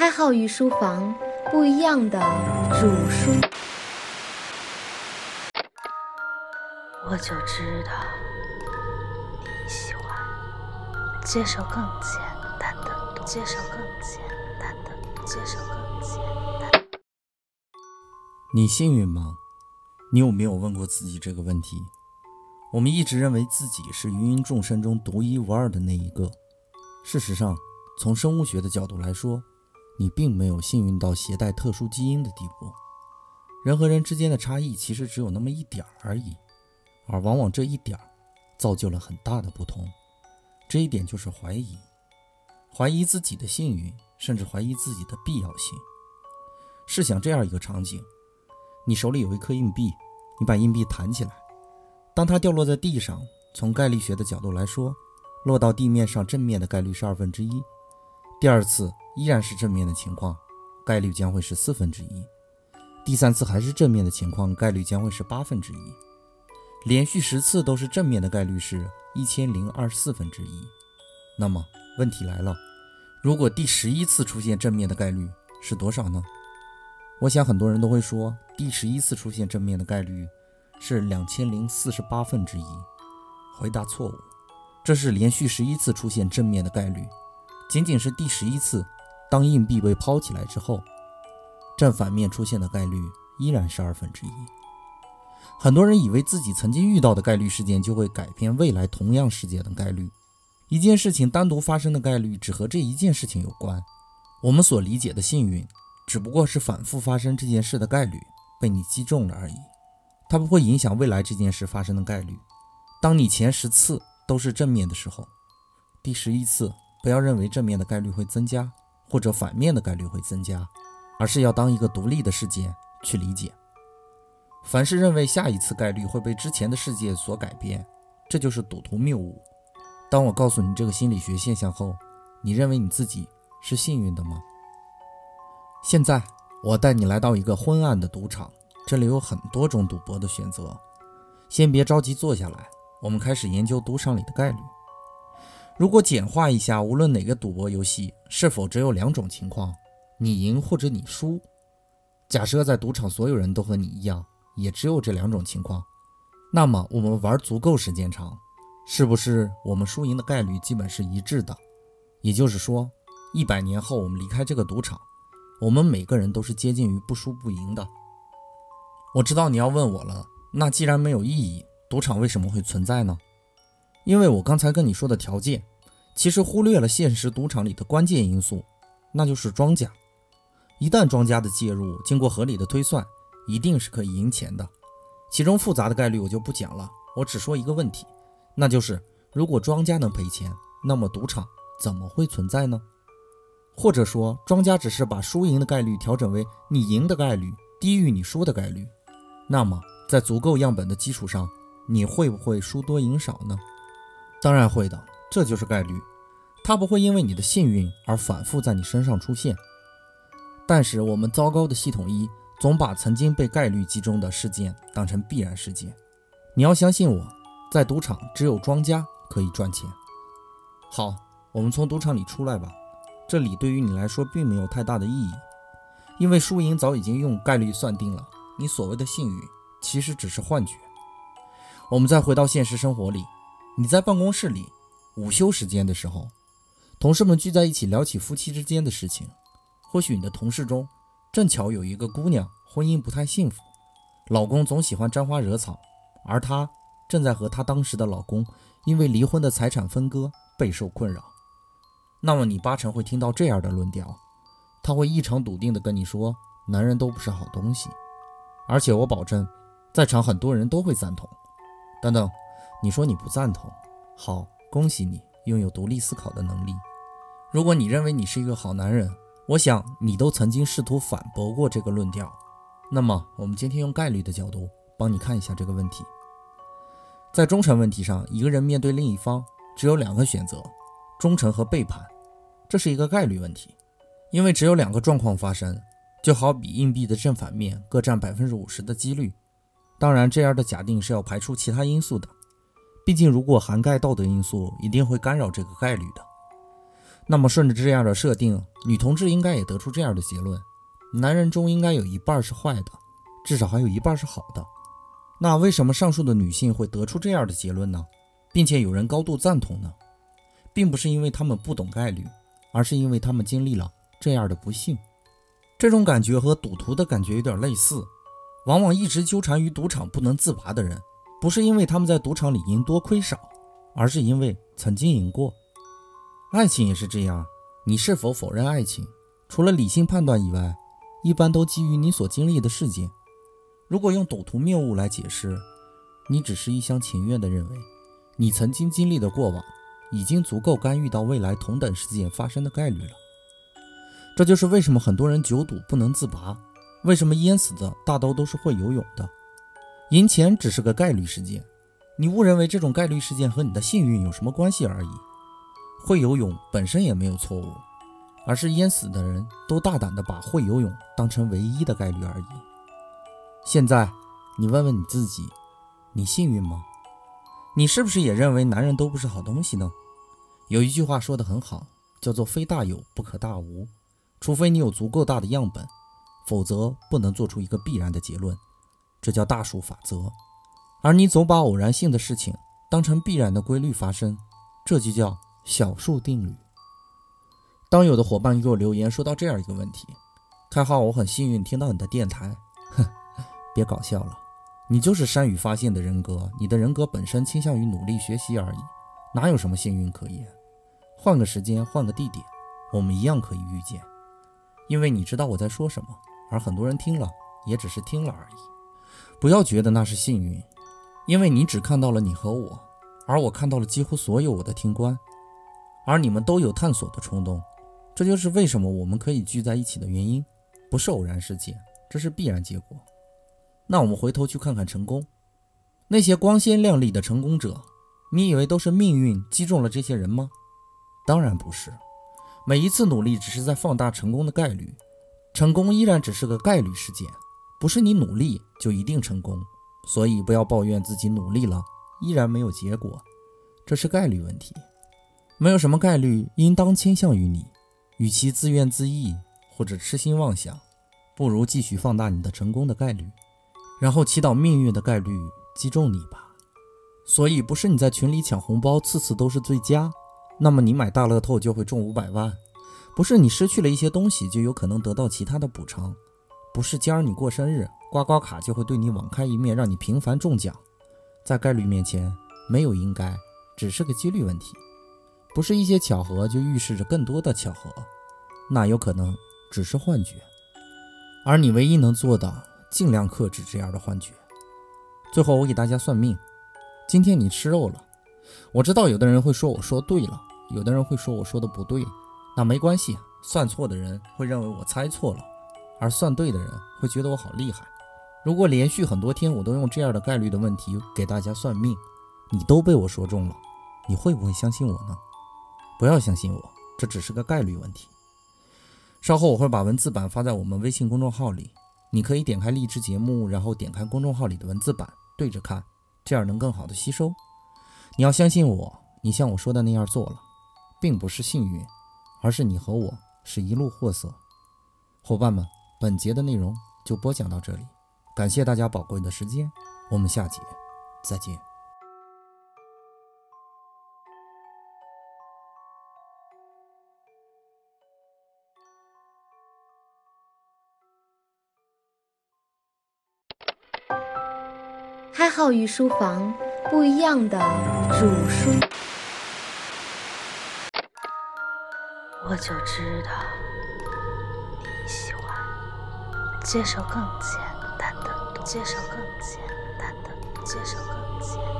开号与书房不一样的主书，我就知道你喜欢接受更简单的，接受更简单的，接受更简单。你幸运吗？你有没有问过自己这个问题？我们一直认为自己是芸芸众生中独一无二的那一个。事实上，从生物学的角度来说，你并没有幸运到携带特殊基因的地步。人和人之间的差异其实只有那么一点儿而已，而往往这一点儿造就了很大的不同。这一点就是怀疑，怀疑自己的幸运，甚至怀疑自己的必要性。试想这样一个场景：你手里有一颗硬币，你把硬币弹起来。当它掉落在地上，从概率学的角度来说，落到地面上正面的概率是二分之一。第二次依然是正面的情况，概率将会是四分之一。第三次还是正面的情况，概率将会是八分之一。连续十次都是正面的概率是一千零二十四分之一。那么问题来了，如果第十一次出现正面的概率是多少呢？我想很多人都会说，第十一次出现正面的概率。是两千零四十八分之一，回答错误。这是连续十一次出现正面的概率，仅仅是第十一次，当硬币被抛起来之后，正反面出现的概率依然是二分之一。很多人以为自己曾经遇到的概率事件就会改变未来同样事件的概率，一件事情单独发生的概率只和这一件事情有关。我们所理解的幸运，只不过是反复发生这件事的概率被你击中了而已。它不会影响未来这件事发生的概率。当你前十次都是正面的时候，第十一次不要认为正面的概率会增加，或者反面的概率会增加，而是要当一个独立的事件去理解。凡是认为下一次概率会被之前的世界所改变，这就是赌徒谬误。当我告诉你这个心理学现象后，你认为你自己是幸运的吗？现在我带你来到一个昏暗的赌场。这里有很多种赌博的选择，先别着急坐下来，我们开始研究赌场里的概率。如果简化一下，无论哪个赌博游戏，是否只有两种情况：你赢或者你输？假设在赌场所有人都和你一样，也只有这两种情况，那么我们玩足够时间长，是不是我们输赢的概率基本是一致的？也就是说，一百年后我们离开这个赌场，我们每个人都是接近于不输不赢的。我知道你要问我了，那既然没有意义，赌场为什么会存在呢？因为我刚才跟你说的条件，其实忽略了现实赌场里的关键因素，那就是庄家。一旦庄家的介入，经过合理的推算，一定是可以赢钱的。其中复杂的概率我就不讲了，我只说一个问题，那就是如果庄家能赔钱，那么赌场怎么会存在呢？或者说，庄家只是把输赢的概率调整为你赢的概率低于你输的概率。那么，在足够样本的基础上，你会不会输多赢少呢？当然会的，这就是概率，它不会因为你的幸运而反复在你身上出现。但是我们糟糕的系统一总把曾经被概率击中的事件当成必然事件。你要相信我，在赌场只有庄家可以赚钱。好，我们从赌场里出来吧，这里对于你来说并没有太大的意义，因为输赢早已经用概率算定了。你所谓的幸运，其实只是幻觉。我们再回到现实生活里，你在办公室里午休时间的时候，同事们聚在一起聊起夫妻之间的事情。或许你的同事中正巧有一个姑娘，婚姻不太幸福，老公总喜欢沾花惹草，而她正在和她当时的老公因为离婚的财产分割备受困扰。那么你八成会听到这样的论调，他会异常笃定地跟你说：“男人都不是好东西。”而且我保证，在场很多人都会赞同。等等，你说你不赞同？好，恭喜你拥有独立思考的能力。如果你认为你是一个好男人，我想你都曾经试图反驳过这个论调。那么，我们今天用概率的角度帮你看一下这个问题。在忠诚问题上，一个人面对另一方只有两个选择：忠诚和背叛。这是一个概率问题，因为只有两个状况发生。就好比硬币的正反面各占百分之五十的几率，当然这样的假定是要排除其他因素的。毕竟如果涵盖道德因素，一定会干扰这个概率的。那么顺着这样的设定，女同志应该也得出这样的结论：男人中应该有一半是坏的，至少还有一半是好的。那为什么上述的女性会得出这样的结论呢？并且有人高度赞同呢？并不是因为他们不懂概率，而是因为他们经历了这样的不幸。这种感觉和赌徒的感觉有点类似。往往一直纠缠于赌场不能自拔的人，不是因为他们在赌场里赢多亏少，而是因为曾经赢过。爱情也是这样，你是否否认爱情，除了理性判断以外，一般都基于你所经历的事件。如果用赌徒谬误来解释，你只是一厢情愿地认为，你曾经经历的过往已经足够干预到未来同等事件发生的概率了。这就是为什么很多人久赌不能自拔。为什么淹死的大都都是会游泳的？赢钱只是个概率事件，你误认为这种概率事件和你的幸运有什么关系而已。会游泳本身也没有错误，而是淹死的人都大胆地把会游泳当成唯一的概率而已。现在你问问你自己，你幸运吗？你是不是也认为男人都不是好东西呢？有一句话说得很好，叫做“非大有不可大无”，除非你有足够大的样本。否则不能做出一个必然的结论，这叫大数法则。而你总把偶然性的事情当成必然的规律发生，这就叫小数定律。当有的伙伴给我留言说到这样一个问题：“开号，我很幸运听到你的电台。”哼，别搞笑了，你就是善于发现的人格，你的人格本身倾向于努力学习而已，哪有什么幸运可言？换个时间，换个地点，我们一样可以遇见，因为你知道我在说什么。而很多人听了也只是听了而已，不要觉得那是幸运，因为你只看到了你和我，而我看到了几乎所有我的听官，而你们都有探索的冲动，这就是为什么我们可以聚在一起的原因，不是偶然事件，这是必然结果。那我们回头去看看成功，那些光鲜亮丽的成功者，你以为都是命运击中了这些人吗？当然不是，每一次努力只是在放大成功的概率。成功依然只是个概率事件，不是你努力就一定成功，所以不要抱怨自己努力了依然没有结果，这是概率问题。没有什么概率应当倾向于你，与其自怨自艾或者痴心妄想，不如继续放大你的成功的概率，然后祈祷命运的概率击中你吧。所以不是你在群里抢红包次次都是最佳，那么你买大乐透就会中五百万。不是你失去了一些东西就有可能得到其他的补偿，不是今儿你过生日，刮刮卡就会对你网开一面，让你频繁中奖。在概率面前，没有应该，只是个几率问题。不是一些巧合就预示着更多的巧合，那有可能只是幻觉。而你唯一能做的，尽量克制这样的幻觉。最后，我给大家算命，今天你吃肉了。我知道有的人会说我说对了，有的人会说我说的不对。那没关系，算错的人会认为我猜错了，而算对的人会觉得我好厉害。如果连续很多天我都用这样的概率的问题给大家算命，你都被我说中了，你会不会相信我呢？不要相信我，这只是个概率问题。稍后我会把文字版发在我们微信公众号里，你可以点开励志节目，然后点开公众号里的文字版对着看，这样能更好的吸收。你要相信我，你像我说的那样做了，并不是幸运。而是你和我是一路货色，伙伴们，本节的内容就播讲到这里，感谢大家宝贵的时间，我们下节再见。开号与书房不一样的主书。我就知道你喜欢接受更简单的，接受更简单的，接受更简。